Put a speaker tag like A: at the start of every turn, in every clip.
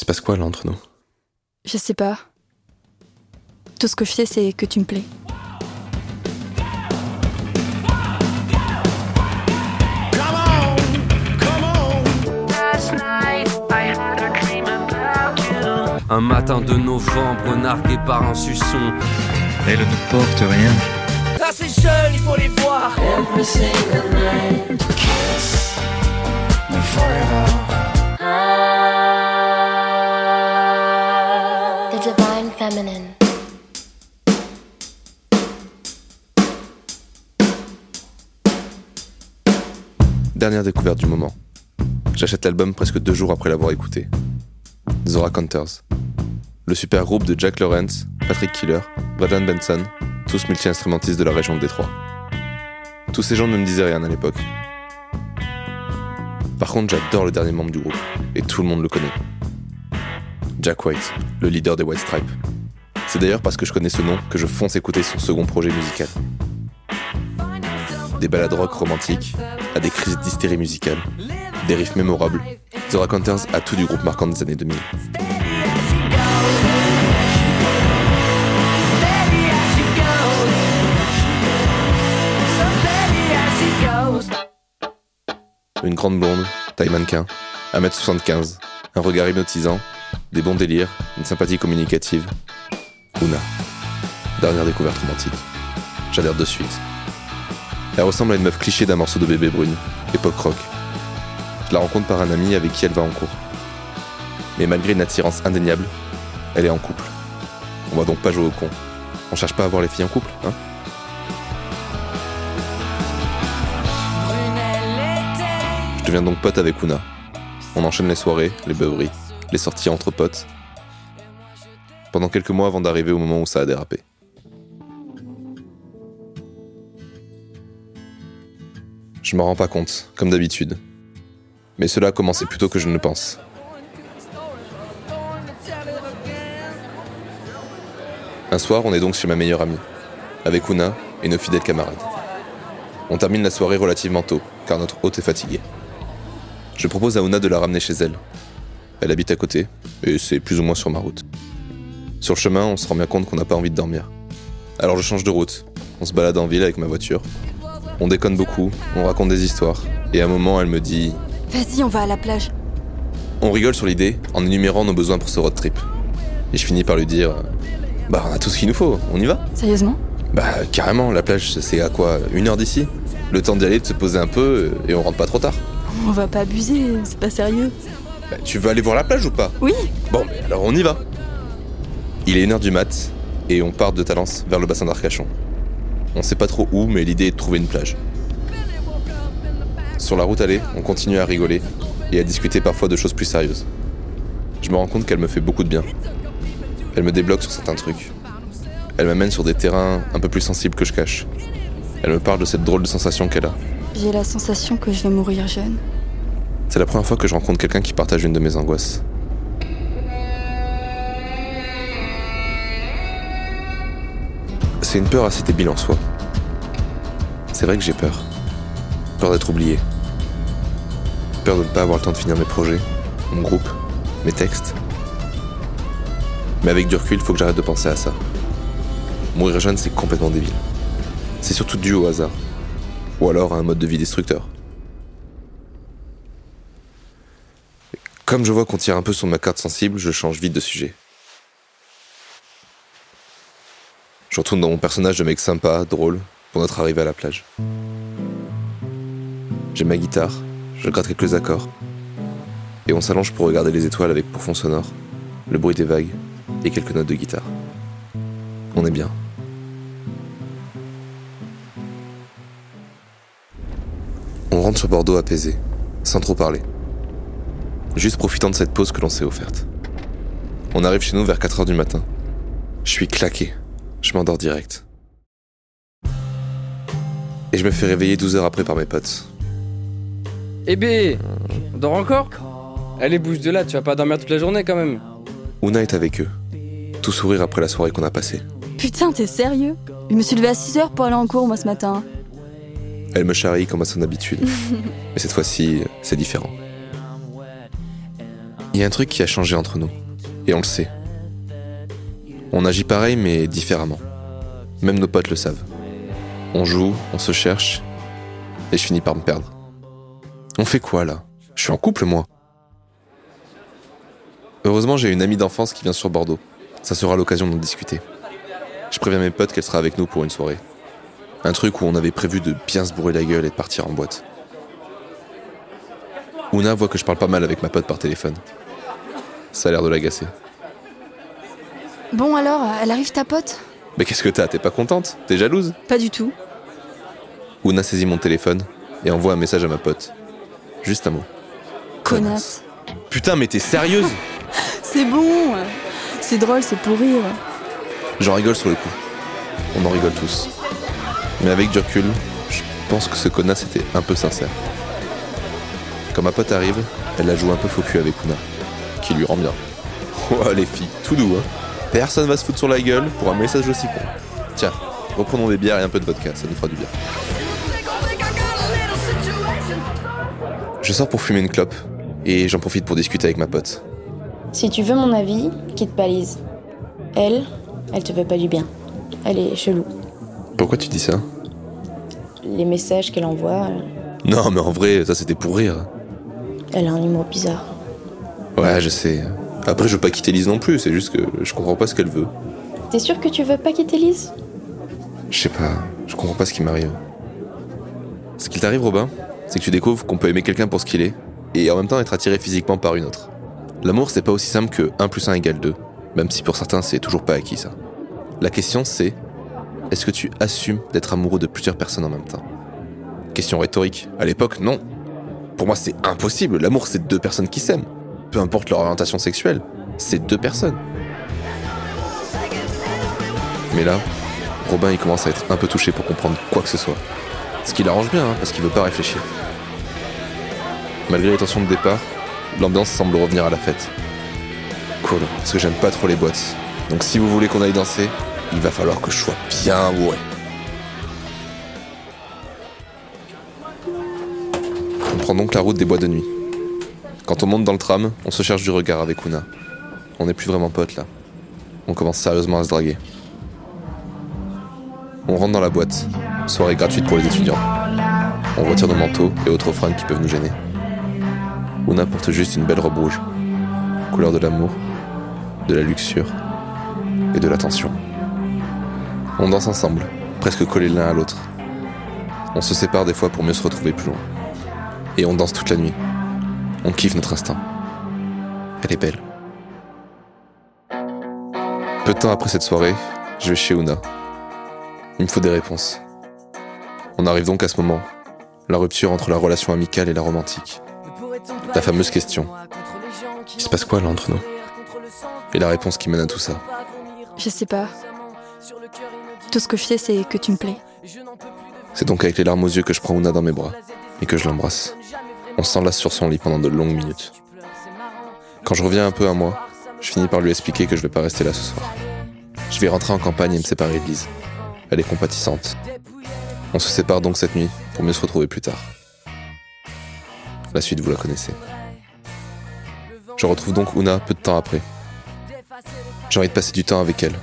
A: se passe quoi là entre nous?
B: Je sais pas. Tout ce que je sais, c'est que tu me plais.
C: Un matin de novembre, nargué par un suçon.
D: Elle ne porte rien.
C: Ah, ces jeunes, il faut les voir.
E: The
A: Dernière découverte du moment. J'achète l'album presque deux jours après l'avoir écouté. Zora Counters. Le super groupe de Jack Lawrence, Patrick Killer, Vadan Benson, tous multi-instrumentistes de la région de Détroit. Tous ces gens ne me disaient rien à l'époque. Par contre, j'adore le dernier membre du groupe, et tout le monde le connaît. Jack White, le leader des White Stripes. C'est d'ailleurs parce que je connais ce nom que je fonce écouter son second projet musical. Des ballades rock romantiques, à des crises d'hystérie musicale, des riffs mémorables, The Raconteurs a tout du groupe marquant des années 2000. Une grande blonde, taille mannequin, 1m75, un regard hypnotisant, des bons délires, une sympathie communicative. Una. Dernière découverte romantique. J'adhère de suite. Elle ressemble à une meuf cliché d'un morceau de bébé brune, époque rock. Je la rencontre par un ami avec qui elle va en cours. Mais malgré une attirance indéniable, elle est en couple. On va donc pas jouer au con. On cherche pas à voir les filles en couple, hein? Je deviens donc pote avec Una. On enchaîne les soirées, les beuveries, les sorties entre potes. Pendant quelques mois avant d'arriver au moment où ça a dérapé. Je m'en rends pas compte, comme d'habitude. Mais cela a commencé plus tôt que je ne le pense. Un soir, on est donc chez ma meilleure amie, avec Una et nos fidèles camarades. On termine la soirée relativement tôt, car notre hôte est fatigué. Je propose à Una de la ramener chez elle. Elle habite à côté, et c'est plus ou moins sur ma route. Sur le chemin, on se rend bien compte qu'on n'a pas envie de dormir. Alors je change de route. On se balade en ville avec ma voiture. On déconne beaucoup, on raconte des histoires. Et à un moment, elle me dit
B: Vas-y, on va à la plage.
A: On rigole sur l'idée en énumérant nos besoins pour ce road trip. Et je finis par lui dire Bah, on a tout ce qu'il nous faut, on y va
B: Sérieusement?
A: Bah, carrément, la plage, c'est à quoi Une heure d'ici? Le temps d'y aller, de se poser un peu, et on rentre pas trop tard.
B: On va pas abuser, c'est pas sérieux.
A: Bah, tu veux aller voir la plage ou pas?
B: Oui
A: Bon, mais alors on y va. Il est 1h du mat, et on part de Talence vers le bassin d'Arcachon. On sait pas trop où, mais l'idée est de trouver une plage. Sur la route allée, on continue à rigoler et à discuter parfois de choses plus sérieuses. Je me rends compte qu'elle me fait beaucoup de bien. Elle me débloque sur certains trucs. Elle m'amène sur des terrains un peu plus sensibles que je cache. Elle me parle de cette drôle de sensation qu'elle a.
B: J'ai la sensation que je vais mourir jeune.
A: C'est la première fois que je rencontre quelqu'un qui partage une de mes angoisses. C'est une peur assez débile en soi. C'est vrai que j'ai peur. Peur d'être oublié. Peur de ne pas avoir le temps de finir mes projets, mon groupe, mes textes. Mais avec du recul, il faut que j'arrête de penser à ça. Mourir jeune, c'est complètement débile. C'est surtout dû au hasard. Ou alors à un mode de vie destructeur. Comme je vois qu'on tire un peu sur ma carte sensible, je change vite de sujet. Je retourne dans mon personnage de mec sympa, drôle, pour notre arrivée à la plage. J'ai ma guitare, je gratte quelques accords. Et on s'allonge pour regarder les étoiles avec pour fond sonore, le bruit des vagues et quelques notes de guitare. On est bien. On rentre sur Bordeaux apaisé, sans trop parler. Juste profitant de cette pause que l'on s'est offerte. On arrive chez nous vers 4h du matin. Je suis claqué. Je m'endors direct. Et je me fais réveiller 12 heures après par mes potes.
F: Eh bé On dort encore Allez, bouge de là, tu vas pas dormir toute la journée quand même.
A: Una est avec eux. Tout sourire après la soirée qu'on a passée.
B: Putain, t'es sérieux? Je me suis levée à 6h pour aller en cours, moi, ce matin.
A: Elle me charrie comme à son habitude. Mais cette fois-ci, c'est différent. Il y a un truc qui a changé entre nous. Et on le sait. On agit pareil mais différemment. Même nos potes le savent. On joue, on se cherche, et je finis par me perdre. On fait quoi là? Je suis en couple moi. Heureusement j'ai une amie d'enfance qui vient sur Bordeaux. Ça sera l'occasion d'en discuter. Je préviens mes potes qu'elle sera avec nous pour une soirée. Un truc où on avait prévu de bien se bourrer la gueule et de partir en boîte. Ouna voit que je parle pas mal avec ma pote par téléphone. Ça a l'air de l'agacer.
B: Bon alors, elle arrive ta pote
A: Mais qu'est-ce que t'as T'es pas contente T'es jalouse
B: Pas du tout.
A: Ouna saisit mon téléphone et envoie un message à ma pote. Juste un mot.
B: Connasse.
A: Putain, mais t'es sérieuse
B: C'est bon C'est drôle, c'est pour rire.
A: J'en rigole sur le coup. On en rigole tous. Mais avec du recul, je pense que ce connasse était un peu sincère. Quand ma pote arrive, elle la joue un peu faux cul avec Ouna, qui lui rend bien. Oh les filles, tout doux hein. Personne va se foutre sur la gueule pour un message aussi con. Tiens, reprenons des bières et un peu de vodka, ça nous fera du bien. Je sors pour fumer une clope et j'en profite pour discuter avec ma pote.
E: Si tu veux mon avis, quitte pas Lise. Elle, elle te veut pas du bien. Elle est chelou.
A: Pourquoi tu dis ça?
E: Les messages qu'elle envoie, euh,
A: Non mais en vrai, ça c'était pour rire.
E: elle a un humour bizarre.
A: Ouais, je sais. Après, je veux pas quitter Lise non plus, c'est juste que je comprends pas ce qu'elle veut.
E: T'es sûr que tu veux pas quitter Lise?
A: Je sais pas, je comprends pas ce qui m'arrive. Ce qui t'arrive, Robin, c'est que tu découvres qu'on peut aimer quelqu'un pour ce qu'il est, et en même temps être attiré physiquement par une autre. L'amour, c'est pas aussi simple que 1 plus 1 égale 2, même si pour certains, c'est toujours pas acquis ça. La question, c'est est-ce que tu assumes d'être amoureux de plusieurs personnes en même temps? Question rhétorique. À l'époque, non. Pour moi, c'est impossible. L'amour, c'est deux personnes qui s'aiment. Peu importe leur orientation sexuelle, c'est deux personnes. Mais là, Robin, il commence à être un peu touché pour comprendre quoi que ce soit. Ce qui l'arrange bien, hein, parce qu'il veut pas réfléchir. Malgré les tensions de départ, l'ambiance semble revenir à la fête. Cool, parce que j'aime pas trop les boîtes. Donc si vous voulez qu'on aille danser, il va falloir que je sois bien bourré. On prend donc la route des bois de nuit. Quand on monte dans le tram, on se cherche du regard avec Ouna. On n'est plus vraiment potes là. On commence sérieusement à se draguer. On rentre dans la boîte. Soirée gratuite pour les étudiants. On retire nos manteaux et autres fringues qui peuvent nous gêner. Ouna porte juste une belle robe rouge. Couleur de l'amour, de la luxure et de l'attention. On danse ensemble, presque collés l'un à l'autre. On se sépare des fois pour mieux se retrouver plus loin. Et on danse toute la nuit. On kiffe notre instinct. Elle est belle. Peu de temps après cette soirée, je vais chez Ouna. Il me faut des réponses. On arrive donc à ce moment, la rupture entre la relation amicale et la romantique. La fameuse question. Il se passe quoi là entre nous? Et la réponse qui mène à tout ça.
B: Je sais pas. Tout ce que je sais, c'est que tu me plais.
A: C'est donc avec les larmes aux yeux que je prends Ouna dans mes bras et que je l'embrasse. On s'enlace sur son lit pendant de longues minutes. Quand je reviens un peu à moi, je finis par lui expliquer que je vais pas rester là ce soir. Je vais rentrer en campagne et me séparer de Lise. Elle est compatissante. On se sépare donc cette nuit pour mieux se retrouver plus tard. La suite, vous la connaissez. Je retrouve donc Ouna peu de temps après. J'ai envie de passer du temps avec elle.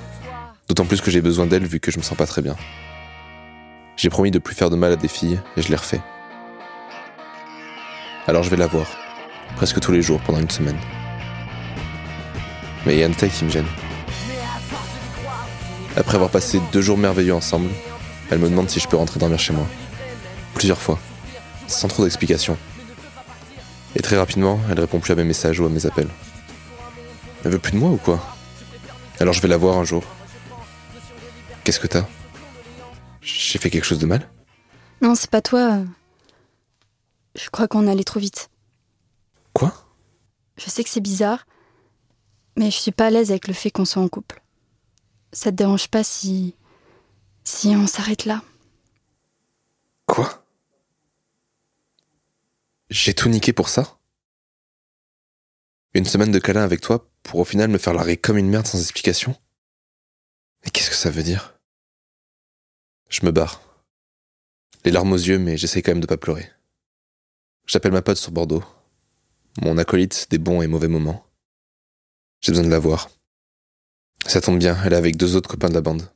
A: D'autant plus que j'ai besoin d'elle vu que je me sens pas très bien. J'ai promis de plus faire de mal à des filles et je l'ai refait. Alors je vais la voir, presque tous les jours pendant une semaine. Mais il y a un détail qui me gêne. Après avoir passé deux jours merveilleux ensemble, elle me demande si je peux rentrer dormir chez moi. Plusieurs fois, sans trop d'explications. Et très rapidement, elle répond plus à mes messages ou à mes appels. Elle veut plus de moi ou quoi? Alors je vais la voir un jour. Qu'est-ce que t'as? J'ai fait quelque chose de mal?
B: Non, c'est pas toi. Je crois qu'on allait trop vite.
A: Quoi?
B: Je sais que c'est bizarre, mais je suis pas à l'aise avec le fait qu'on soit en couple. Ça te dérange pas si. si on s'arrête là?
A: Quoi? J'ai tout niqué pour ça? Une semaine de câlin avec toi pour au final me faire larguer comme une merde sans explication? Mais qu'est-ce que ça veut dire? Je me barre. Les larmes aux yeux, mais j'essaye quand même de pas pleurer. J'appelle ma pote sur Bordeaux. mon acolyte des bons et mauvais moments. J'ai besoin de la voir. Ça tombe bien, elle est avec deux autres copains de la bande.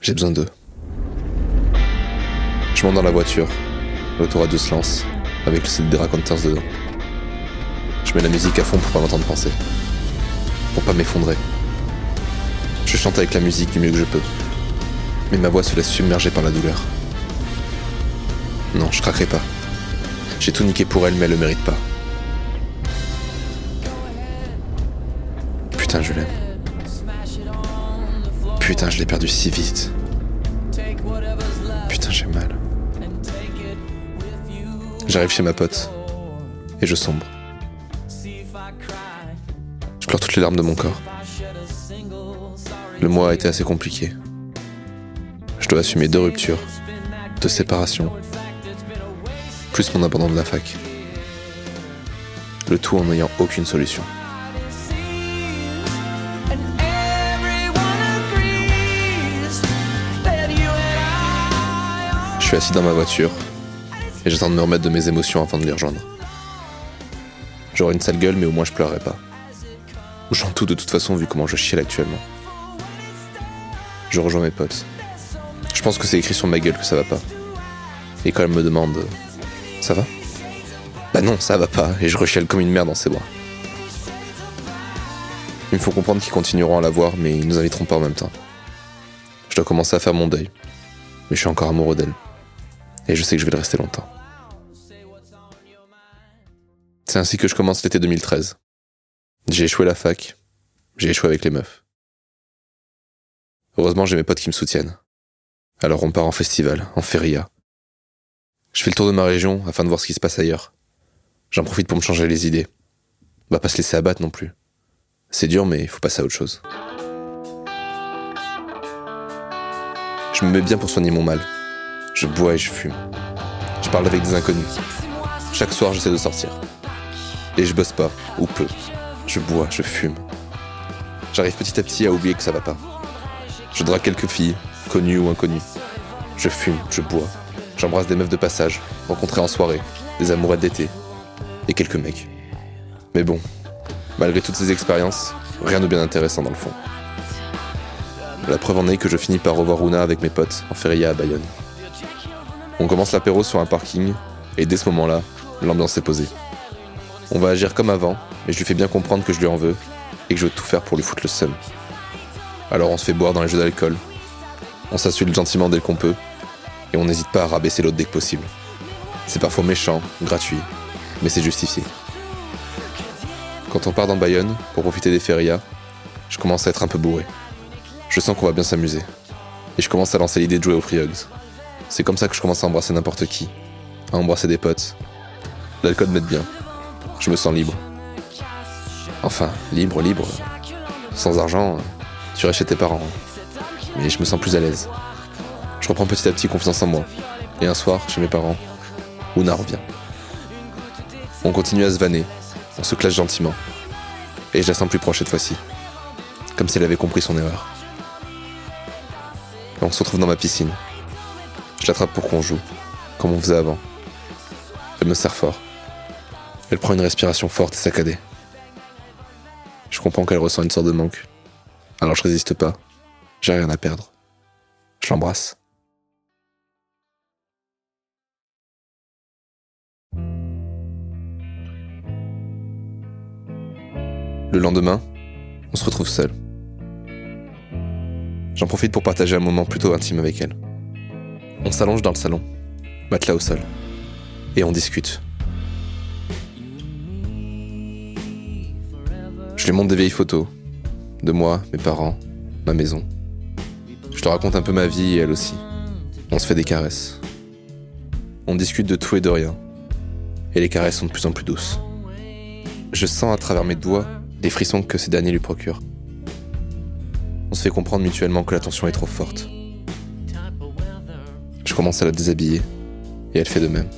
A: J'ai besoin d'eux. Je monte dans la voiture. L'autoradio se lance, avec le CD des Raconteurs dedans. Je mets la musique à fond pour pas m'entendre penser. Pour pas m'effondrer. Je chante avec la musique du mieux que je peux. Mais ma voix se laisse submerger par la douleur. Non, je craquerai pas. J'ai tout niqué pour elle, mais elle le mérite pas. Putain, je l'aime. Putain, je l'ai perdu si vite. Putain, j'ai mal. J'arrive chez ma pote. Et je sombre. Je pleure toutes les larmes de mon corps. Le mois a été assez compliqué. Je dois assumer deux ruptures, deux séparations, plus mon abandon de la fac. Le tout en n'ayant aucune solution. Je suis assis dans ma voiture et j'attends de me remettre de mes émotions avant de les rejoindre. J'aurai une sale gueule, mais au moins je pleurerai pas. Ou j'en tout de toute façon vu comment je chiale actuellement. Je rejoins mes potes. Je pense que c'est écrit sur ma gueule que ça va pas. Et quand elle me demande Ça va? Bah non, ça va pas, et je rechiale comme une merde dans ses bras. Il me faut comprendre qu'ils continueront à la voir, mais ils nous inviteront pas en même temps. Je dois commencer à faire mon deuil. Mais je suis encore amoureux d'elle. Et je sais que je vais le rester longtemps. C'est ainsi que je commence l'été 2013. J'ai échoué la fac. J'ai échoué avec les meufs. Heureusement, j'ai mes potes qui me soutiennent. Alors on part en festival, en feria. Je fais le tour de ma région afin de voir ce qui se passe ailleurs. J'en profite pour me changer les idées. Va pas se laisser abattre non plus. C'est dur, mais il faut passer à autre chose. Je me mets bien pour soigner mon mal. Je bois et je fume. Je parle avec des inconnus. Chaque soir, j'essaie de sortir. Et je bosse pas, ou peu. Je bois, je fume. J'arrive petit à petit à oublier que ça va pas. Je drague quelques filles, connues ou inconnues. Je fume, je bois. J'embrasse des meufs de passage, rencontrées en soirée, des amourettes d'été. Et quelques mecs. Mais bon, malgré toutes ces expériences, rien de bien intéressant dans le fond. La preuve en est que je finis par revoir Runa avec mes potes en feria à Bayonne. On commence l'apéro sur un parking, et dès ce moment-là, l'ambiance est posée. On va agir comme avant, mais je lui fais bien comprendre que je lui en veux, et que je veux tout faire pour lui foutre le seum. Alors on se fait boire dans les jeux d'alcool, on s'insulte gentiment dès qu'on peut, et on n'hésite pas à rabaisser l'autre dès que possible. C'est parfois méchant, gratuit, mais c'est justifié. Quand on part dans Bayonne, pour profiter des férias, je commence à être un peu bourré. Je sens qu'on va bien s'amuser. Et je commence à lancer l'idée de jouer au Free Hugs. C'est comme ça que je commence à embrasser n'importe qui. À embrasser des potes. L'alcool m'aide bien. Je me sens libre. Enfin, libre, libre. Sans argent, tu restes chez tes parents. Mais je me sens plus à l'aise. Je reprends petit à petit confiance en moi. Et un soir, chez mes parents, Ouna revient. On continue à se vanner. On se classe gentiment. Et je la sens plus proche cette fois-ci. Comme si elle avait compris son erreur. On se retrouve dans ma piscine. Je l'attrape pour qu'on joue, comme on faisait avant. Elle me serre fort. Elle prend une respiration forte et saccadée. Je comprends qu'elle ressent une sorte de manque. Alors je résiste pas. J'ai rien à perdre. Je l'embrasse. Le lendemain, on se retrouve seul. J'en profite pour partager un moment plutôt intime avec elle. On s'allonge dans le salon, matelas au sol, et on discute. Je lui montre des vieilles photos, de moi, mes parents, ma maison. Je te raconte un peu ma vie et elle aussi. On se fait des caresses. On discute de tout et de rien. Et les caresses sont de plus en plus douces. Je sens à travers mes doigts les frissons que ces derniers lui procurent. On se fait comprendre mutuellement que la tension est trop forte. Je commence à la déshabiller, et elle fait de même.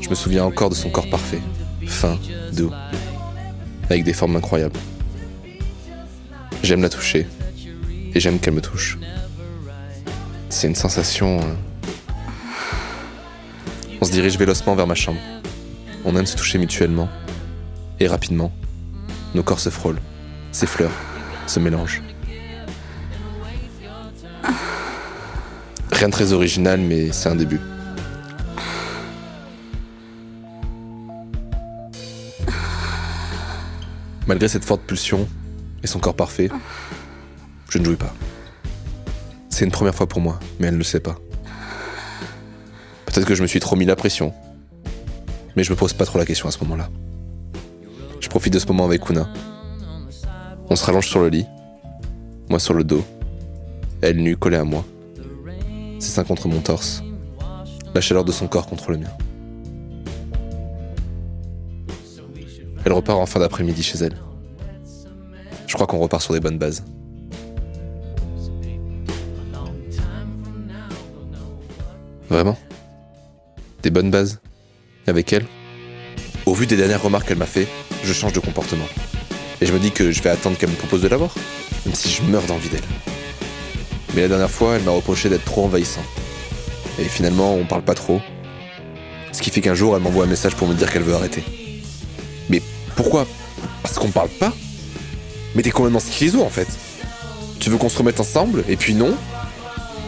A: Je me souviens encore de son corps parfait, fin, doux, avec des formes incroyables. J'aime la toucher, et j'aime qu'elle me touche. C'est une sensation... euh, On se dirige vélocement vers ma chambre. on aime se toucher mutuellement. Et rapidement, nos corps se frôlent, s'effleurent, se mélangent. Rien de très original, mais c'est un début. Malgré cette forte pulsion et son corps parfait, je ne jouis pas. C'est une première fois pour moi, mais elle ne le sait pas. Peut-être que je me suis trop mis la pression. Mais je me pose pas trop la question à ce moment-là. De ce moment avec Kuna. On se rallonge sur le lit, moi sur le dos, elle nue collée à moi, ses seins contre mon torse, la chaleur de son corps contre le mien. Elle repart en fin d'après-midi chez elle. Je crois qu'on repart sur des bonnes bases. Vraiment? Des bonnes bases? Avec elle? Au vu des dernières remarques qu'elle m'a fait, je change de comportement. Et je me dis que je vais attendre qu'elle me propose de l'avoir, même si je meurs d'envie d'elle. Mais la dernière fois, elle m'a reproché d'être trop envahissant. Et finalement, on parle pas trop. Ce qui fait qu'un jour, elle m'envoie un message pour me dire qu'elle veut arrêter. Mais pourquoi? Parce qu'on parle pas Mais t'es complètement schizo en fait. Tu veux qu'on se remette ensemble, et puis non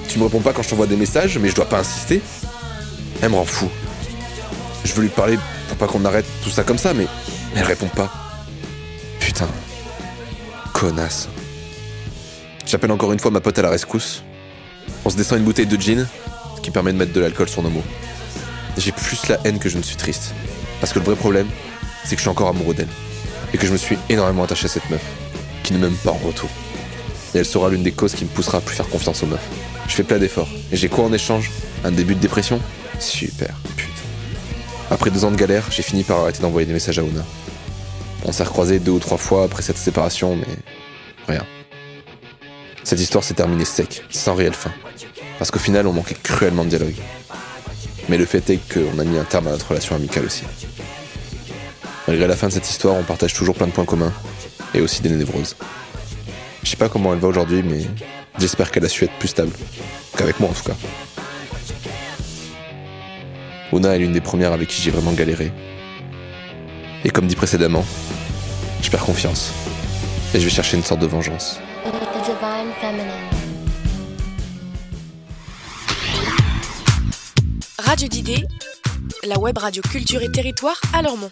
A: Tu me réponds pas quand je t'envoie des messages, mais je dois pas insister Elle me rend fou. Je veux lui parler pour pas qu'on arrête tout ça comme ça, mais elle répond pas. Putain. Connasse. J'appelle encore une fois ma pote à la rescousse. On se descend une bouteille de gin, ce qui permet de mettre de l'alcool sur nos mots. J'ai plus la haine que je ne suis triste. Parce que le vrai problème, c'est que je suis encore amoureux d'elle. Et que je me suis énormément attaché à cette meuf, qui ne m'aime pas en retour. Et elle sera l'une des causes qui me poussera à plus faire confiance aux meufs. Je fais plein d'efforts. Et j'ai quoi en échange? Un début de dépression? Super, putain. Après deux ans de galère, j'ai fini par arrêter d'envoyer des messages à Una. On s'est recroisés deux ou trois fois après cette séparation, mais rien. Cette histoire s'est terminée sec, sans réelle fin. Parce qu'au final, on manquait cruellement de dialogue. Mais le fait est qu'on a mis un terme à notre relation amicale aussi. Malgré la fin de cette histoire, on partage toujours plein de points communs, et aussi des névroses. Je sais pas comment elle va aujourd'hui, mais j'espère qu'elle a su être plus stable. Qu'avec moi en tout cas. Una est l'une des premières avec qui j'ai vraiment galéré. Et comme dit précédemment, je perds confiance. Et je vais chercher une sorte de vengeance.
G: Radio d'idées, la web radio culture et territoire à Lormont.